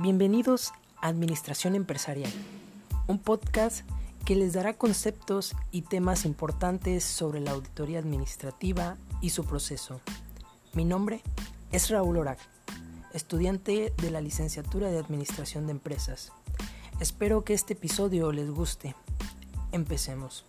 Bienvenidos a Administración Empresarial, un podcast que les dará conceptos y temas importantes sobre la auditoría administrativa y su proceso. Mi nombre es Raúl Orac, estudiante de la licenciatura de Administración de Empresas. Espero que este episodio les guste. Empecemos.